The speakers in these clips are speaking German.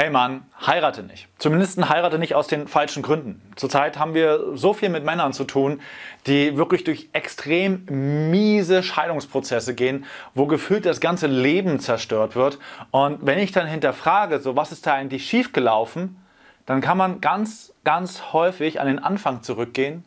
hey Mann, heirate nicht. Zumindest heirate nicht aus den falschen Gründen. Zurzeit haben wir so viel mit Männern zu tun, die wirklich durch extrem miese Scheidungsprozesse gehen, wo gefühlt das ganze Leben zerstört wird. Und wenn ich dann hinterfrage, so was ist da eigentlich schiefgelaufen, dann kann man ganz, ganz häufig an den Anfang zurückgehen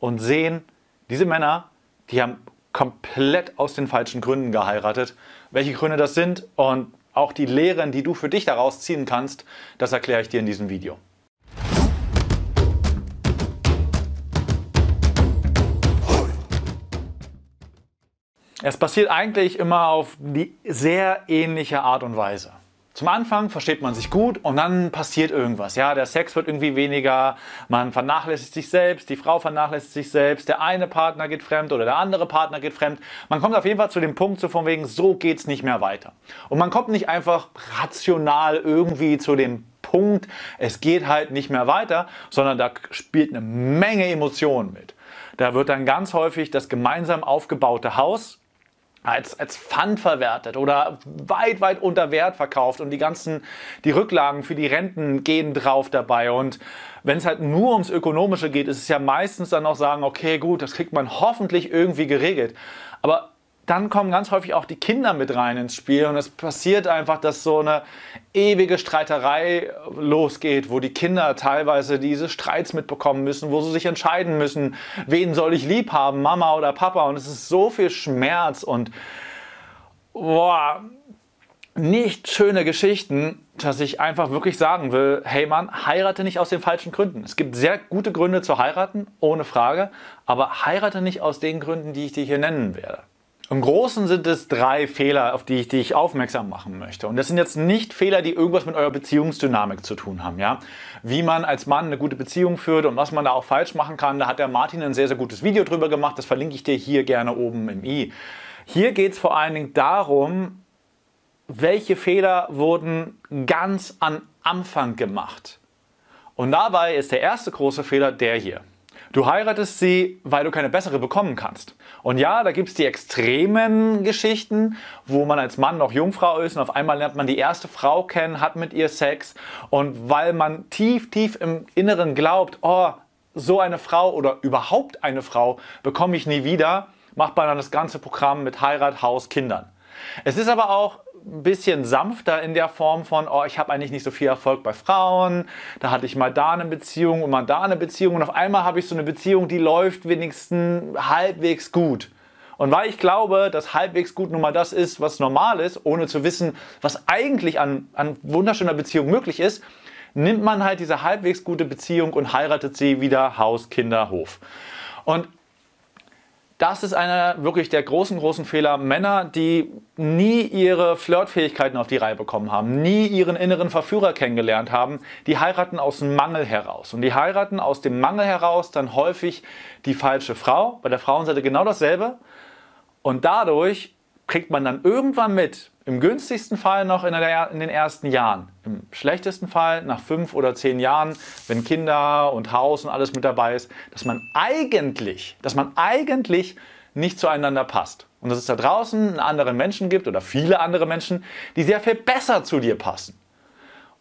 und sehen, diese Männer, die haben komplett aus den falschen Gründen geheiratet. Welche Gründe das sind und auch die Lehren, die du für dich daraus ziehen kannst, das erkläre ich dir in diesem Video. Es passiert eigentlich immer auf die sehr ähnliche Art und Weise. Zum Anfang versteht man sich gut und dann passiert irgendwas. Ja, der Sex wird irgendwie weniger, man vernachlässigt sich selbst, die Frau vernachlässigt sich selbst, der eine Partner geht fremd oder der andere Partner geht fremd. Man kommt auf jeden Fall zu dem Punkt, so von wegen, so geht's nicht mehr weiter. Und man kommt nicht einfach rational irgendwie zu dem Punkt, es geht halt nicht mehr weiter, sondern da spielt eine Menge Emotionen mit. Da wird dann ganz häufig das gemeinsam aufgebaute Haus als, als Pfand verwertet oder weit, weit unter Wert verkauft und die ganzen, die Rücklagen für die Renten gehen drauf dabei. Und wenn es halt nur ums Ökonomische geht, ist es ja meistens dann auch sagen, okay, gut, das kriegt man hoffentlich irgendwie geregelt. Aber dann kommen ganz häufig auch die Kinder mit rein ins Spiel und es passiert einfach, dass so eine ewige Streiterei losgeht, wo die Kinder teilweise diese Streits mitbekommen müssen, wo sie sich entscheiden müssen, wen soll ich lieb haben, Mama oder Papa und es ist so viel Schmerz und boah, nicht schöne Geschichten, dass ich einfach wirklich sagen will, hey Mann, heirate nicht aus den falschen Gründen. Es gibt sehr gute Gründe zu heiraten, ohne Frage, aber heirate nicht aus den Gründen, die ich dir hier nennen werde. Im Großen sind es drei Fehler, auf die ich dich aufmerksam machen möchte. Und das sind jetzt nicht Fehler, die irgendwas mit eurer Beziehungsdynamik zu tun haben. Ja? Wie man als Mann eine gute Beziehung führt und was man da auch falsch machen kann, da hat der Martin ein sehr, sehr gutes Video drüber gemacht. Das verlinke ich dir hier gerne oben im i. Hier geht es vor allen Dingen darum, welche Fehler wurden ganz am Anfang gemacht. Und dabei ist der erste große Fehler der hier. Du heiratest sie, weil du keine bessere bekommen kannst. Und ja, da gibt es die extremen Geschichten, wo man als Mann noch Jungfrau ist und auf einmal lernt man die erste Frau kennen, hat mit ihr Sex und weil man tief, tief im Inneren glaubt, oh, so eine Frau oder überhaupt eine Frau bekomme ich nie wieder, macht man dann das ganze Programm mit Heirat, Haus, Kindern. Es ist aber auch ein bisschen sanfter in der Form von, oh, ich habe eigentlich nicht so viel Erfolg bei Frauen, da hatte ich mal da eine Beziehung und mal da eine Beziehung und auf einmal habe ich so eine Beziehung, die läuft wenigstens halbwegs gut. Und weil ich glaube, dass halbwegs gut nun mal das ist, was normal ist, ohne zu wissen, was eigentlich an, an wunderschöner Beziehung möglich ist, nimmt man halt diese halbwegs gute Beziehung und heiratet sie wieder Haus, Kinder, Hof. Und das ist einer wirklich der großen, großen Fehler. Männer, die nie ihre Flirtfähigkeiten auf die Reihe bekommen haben, nie ihren inneren Verführer kennengelernt haben, die heiraten aus dem Mangel heraus. Und die heiraten aus dem Mangel heraus dann häufig die falsche Frau. Bei der Frauenseite genau dasselbe. Und dadurch kriegt man dann irgendwann mit, im günstigsten Fall noch in, der, in, den ersten Jahren, im schlechtesten Fall nach fünf oder zehn Jahren, wenn Kinder und Haus und alles mit dabei ist, dass man eigentlich, dass man eigentlich nicht zueinander passt. Und dass es da draußen einen anderen Menschen gibt oder viele andere Menschen, die sehr viel besser zu dir passen.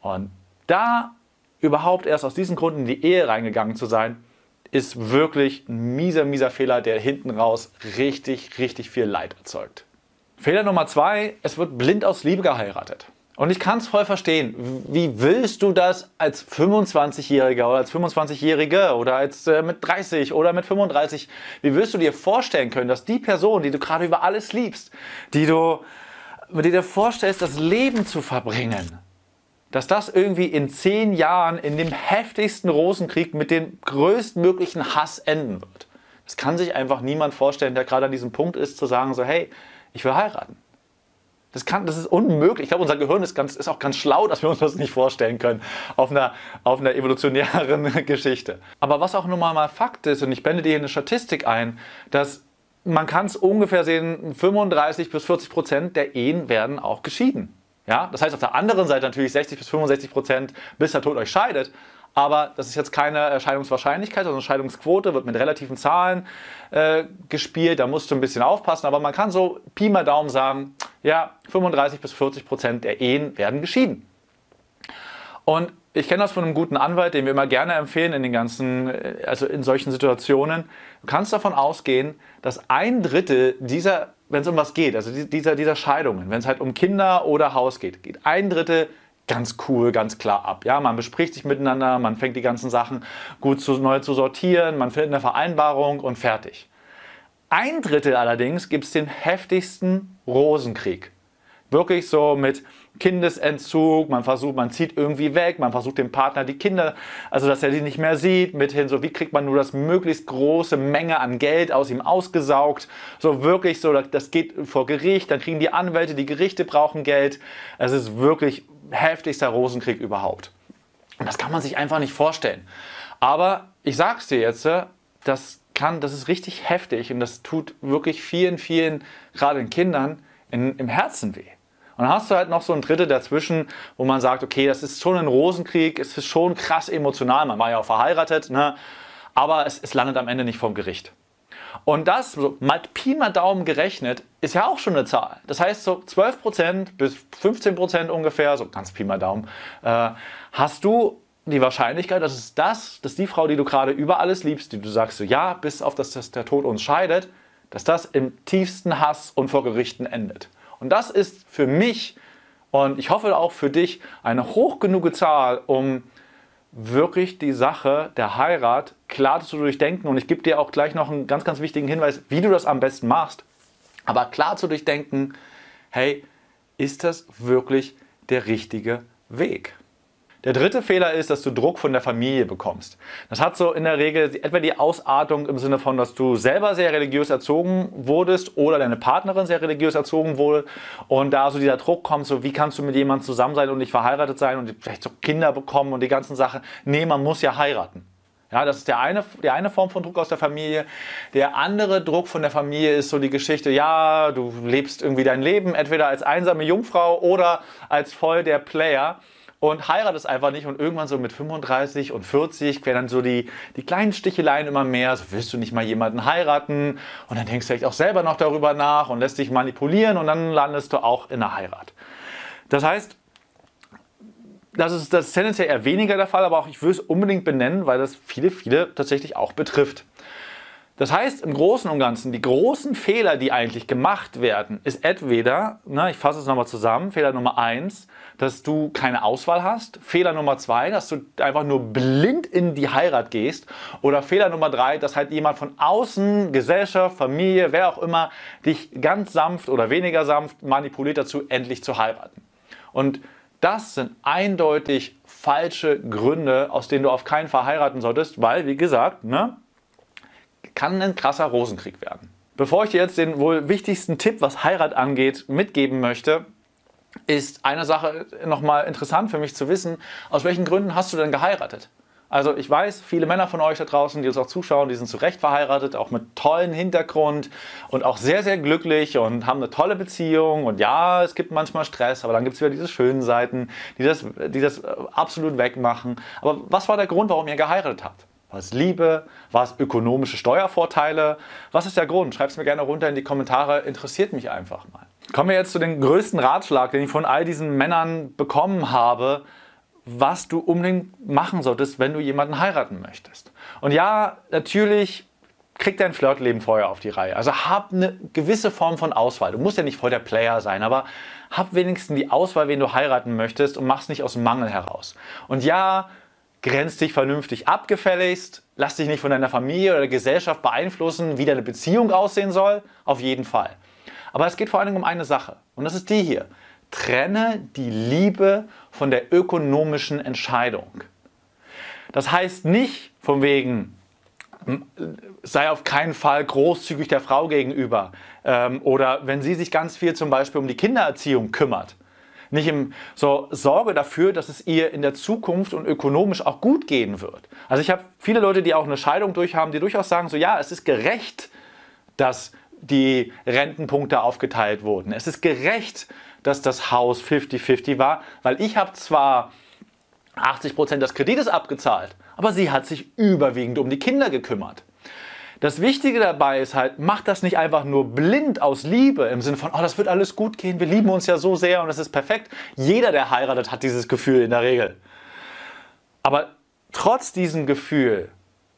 Und da überhaupt erst aus diesen Gründen in die Ehe reingegangen zu sein, ist wirklich ein mieser, mieser Fehler, der hinten raus richtig, richtig viel Leid erzeugt. Fehler Nummer zwei, es wird blind aus Liebe geheiratet. Und ich kann es voll verstehen. Wie willst du das als 25-Jähriger oder als 25-Jährige oder als äh, mit 30 oder mit 35, wie willst du dir vorstellen können, dass die Person, die du gerade über alles liebst, die du, mit der dir vorstellst, das Leben zu verbringen, dass das irgendwie in zehn Jahren in dem heftigsten Rosenkrieg mit dem größtmöglichen Hass enden wird? Das kann sich einfach niemand vorstellen, der gerade an diesem Punkt ist, zu sagen so, hey, ich will heiraten. Das, kann, das ist unmöglich. Ich glaube, unser Gehirn ist, ganz, ist auch ganz schlau, dass wir uns das nicht vorstellen können auf einer, auf einer evolutionären Geschichte. Aber was auch nun mal Fakt ist, und ich blende dir hier eine Statistik ein, dass man kann es ungefähr sehen, 35 bis 40 Prozent der Ehen werden auch geschieden. Ja? Das heißt auf der anderen Seite natürlich 60 bis 65 Prozent, bis der Tod euch scheidet. Aber das ist jetzt keine Scheidungswahrscheinlichkeit, sondern Scheidungsquote wird mit relativen Zahlen äh, gespielt. Da musst du ein bisschen aufpassen. Aber man kann so Pi mal Daumen sagen, ja, 35 bis 40 Prozent der Ehen werden geschieden. Und ich kenne das von einem guten Anwalt, den wir immer gerne empfehlen in den ganzen, also in solchen Situationen. Du kannst davon ausgehen, dass ein Drittel dieser, wenn es um was geht, also dieser, dieser Scheidungen, wenn es halt um Kinder oder Haus geht, geht ein Drittel ganz cool, ganz klar ab. Ja, man bespricht sich miteinander, man fängt die ganzen Sachen gut zu, neu zu sortieren, man findet eine Vereinbarung und fertig. Ein Drittel allerdings gibt es den heftigsten Rosenkrieg. Wirklich so mit Kindesentzug, man versucht, man zieht irgendwie weg, man versucht dem Partner die Kinder, also dass er die nicht mehr sieht, mithin so, wie kriegt man nur das möglichst große Menge an Geld aus ihm ausgesaugt, so wirklich so, das geht vor Gericht, dann kriegen die Anwälte, die Gerichte brauchen Geld, es ist wirklich heftigster Rosenkrieg überhaupt. Und das kann man sich einfach nicht vorstellen. Aber ich sag's dir jetzt, das kann, das ist richtig heftig und das tut wirklich vielen, vielen, gerade den Kindern, in, im Herzen weh. Und dann hast du halt noch so ein Drittel dazwischen, wo man sagt, okay, das ist schon ein Rosenkrieg, es ist schon krass emotional, man war ja auch verheiratet, ne? aber es, es landet am Ende nicht vom Gericht. Und das, so mal Pi mal Daumen gerechnet, ist ja auch schon eine Zahl. Das heißt, so 12% bis 15% ungefähr, so ganz Pi mal Daumen, äh, hast du die Wahrscheinlichkeit, dass es das, dass die Frau, die du gerade über alles liebst, die du sagst so, ja, bis auf das, dass der Tod uns scheidet, dass das im tiefsten Hass und vor Gerichten endet. Und das ist für mich und ich hoffe auch für dich eine hoch genug Zahl, um wirklich die Sache der Heirat klar zu durchdenken. Und ich gebe dir auch gleich noch einen ganz, ganz wichtigen Hinweis, wie du das am besten machst. Aber klar zu durchdenken, hey, ist das wirklich der richtige Weg? Der dritte Fehler ist, dass du Druck von der Familie bekommst. Das hat so in der Regel etwa die Ausartung im Sinne von, dass du selber sehr religiös erzogen wurdest oder deine Partnerin sehr religiös erzogen wurde und da so dieser Druck kommt, so wie kannst du mit jemandem zusammen sein und nicht verheiratet sein und vielleicht so Kinder bekommen und die ganzen Sachen. Nee, man muss ja heiraten. Ja, das ist der eine, die eine Form von Druck aus der Familie. Der andere Druck von der Familie ist so die Geschichte, ja, du lebst irgendwie dein Leben entweder als einsame Jungfrau oder als voll der Player und heiratest einfach nicht und irgendwann so mit 35 und 40 werden dann so die, die kleinen Sticheleien immer mehr. So willst du nicht mal jemanden heiraten und dann denkst du vielleicht auch selber noch darüber nach und lässt dich manipulieren und dann landest du auch in der Heirat. Das heißt, das ist, das ist tendenziell eher weniger der Fall, aber auch ich will es unbedingt benennen, weil das viele, viele tatsächlich auch betrifft. Das heißt im Großen und Ganzen, die großen Fehler, die eigentlich gemacht werden, ist entweder, ne, ich fasse es nochmal zusammen, Fehler Nummer eins, dass du keine Auswahl hast. Fehler Nummer zwei, dass du einfach nur blind in die Heirat gehst. Oder Fehler Nummer drei, dass halt jemand von außen, Gesellschaft, Familie, wer auch immer, dich ganz sanft oder weniger sanft manipuliert dazu, endlich zu heiraten. Und das sind eindeutig falsche Gründe, aus denen du auf keinen Fall heiraten solltest, weil, wie gesagt, ne, kann ein krasser Rosenkrieg werden. Bevor ich dir jetzt den wohl wichtigsten Tipp, was Heirat angeht, mitgeben möchte, ist eine Sache nochmal interessant für mich zu wissen. Aus welchen Gründen hast du denn geheiratet? Also ich weiß, viele Männer von euch da draußen, die uns auch zuschauen, die sind zu Recht verheiratet, auch mit tollen Hintergrund und auch sehr, sehr glücklich und haben eine tolle Beziehung. Und ja, es gibt manchmal Stress, aber dann gibt es wieder diese schönen Seiten, die das, die das absolut wegmachen. Aber was war der Grund, warum ihr geheiratet habt? War es Liebe? War es ökonomische Steuervorteile? Was ist der Grund? Schreib es mir gerne runter in die Kommentare. Interessiert mich einfach mal. Kommen wir jetzt zu dem größten Ratschlag, den ich von all diesen Männern bekommen habe, was du unbedingt machen solltest, wenn du jemanden heiraten möchtest. Und ja, natürlich krieg dein Flirtleben vorher auf die Reihe. Also hab eine gewisse Form von Auswahl. Du musst ja nicht voll der Player sein, aber hab wenigstens die Auswahl, wen du heiraten möchtest und mach's nicht aus Mangel heraus. Und ja, grenz dich vernünftig ab, gefälligst. Lass dich nicht von deiner Familie oder der Gesellschaft beeinflussen, wie deine Beziehung aussehen soll. Auf jeden Fall. Aber es geht vor allem um eine Sache. Und das ist die hier. Trenne die Liebe von der ökonomischen Entscheidung. Das heißt nicht von wegen, sei auf keinen Fall großzügig der Frau gegenüber. Ähm, oder wenn sie sich ganz viel zum Beispiel um die Kindererziehung kümmert nicht im, so Sorge dafür, dass es ihr in der Zukunft und ökonomisch auch gut gehen wird. Also ich habe viele Leute, die auch eine Scheidung durchhaben, die durchaus sagen, so ja, es ist gerecht, dass die Rentenpunkte aufgeteilt wurden. Es ist gerecht, dass das Haus 50-50 war, weil ich habe zwar 80% des Kredites abgezahlt, aber sie hat sich überwiegend um die Kinder gekümmert. Das Wichtige dabei ist halt, mach das nicht einfach nur blind aus Liebe im Sinne von, oh, das wird alles gut gehen, wir lieben uns ja so sehr und das ist perfekt. Jeder, der heiratet, hat dieses Gefühl in der Regel. Aber trotz diesem Gefühl,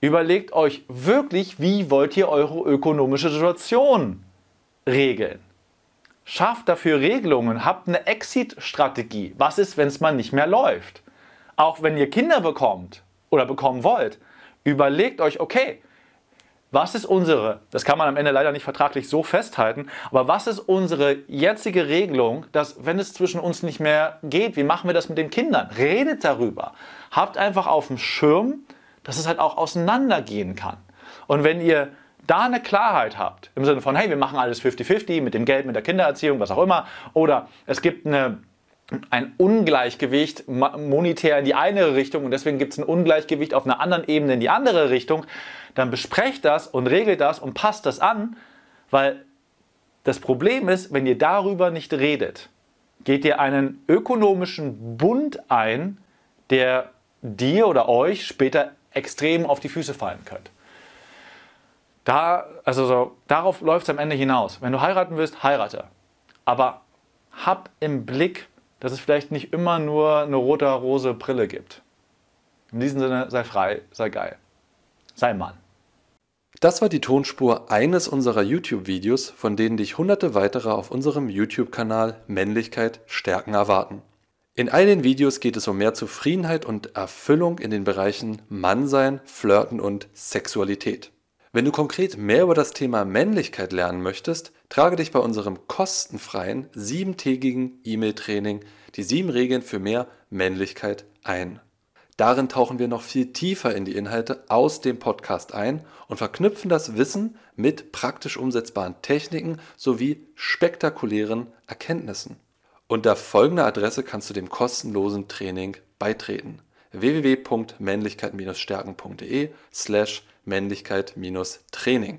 überlegt euch wirklich, wie wollt ihr eure ökonomische Situation regeln. Schafft dafür Regelungen, habt eine Exit-Strategie. Was ist, wenn es mal nicht mehr läuft? Auch wenn ihr Kinder bekommt oder bekommen wollt, überlegt euch, okay, was ist unsere, das kann man am Ende leider nicht vertraglich so festhalten, aber was ist unsere jetzige Regelung, dass wenn es zwischen uns nicht mehr geht, wie machen wir das mit den Kindern? Redet darüber. Habt einfach auf dem Schirm, dass es halt auch auseinandergehen kann. Und wenn ihr da eine Klarheit habt, im Sinne von, hey, wir machen alles 50-50 mit dem Geld, mit der Kindererziehung, was auch immer, oder es gibt eine ein Ungleichgewicht monetär in die eine Richtung und deswegen gibt es ein Ungleichgewicht auf einer anderen Ebene in die andere Richtung, dann besprecht das und regelt das und passt das an, weil das Problem ist, wenn ihr darüber nicht redet, geht ihr einen ökonomischen Bund ein, der dir oder euch später extrem auf die Füße fallen könnte. Da, also so, darauf läuft es am Ende hinaus. Wenn du heiraten willst, heirate. Aber hab im Blick, dass es vielleicht nicht immer nur eine rote-rose Brille gibt. In diesem Sinne, sei frei, sei geil. Sei Mann. Das war die Tonspur eines unserer YouTube-Videos, von denen dich hunderte weitere auf unserem YouTube-Kanal Männlichkeit stärken erwarten. In all den Videos geht es um mehr Zufriedenheit und Erfüllung in den Bereichen Mannsein, Flirten und Sexualität. Wenn du konkret mehr über das Thema Männlichkeit lernen möchtest, trage dich bei unserem kostenfreien siebentägigen E-Mail-Training die sieben Regeln für mehr Männlichkeit ein. Darin tauchen wir noch viel tiefer in die Inhalte aus dem Podcast ein und verknüpfen das Wissen mit praktisch umsetzbaren Techniken sowie spektakulären Erkenntnissen. Unter folgender Adresse kannst du dem kostenlosen Training beitreten: www.männlichkeit-stärken.de slash Männlichkeit-Training.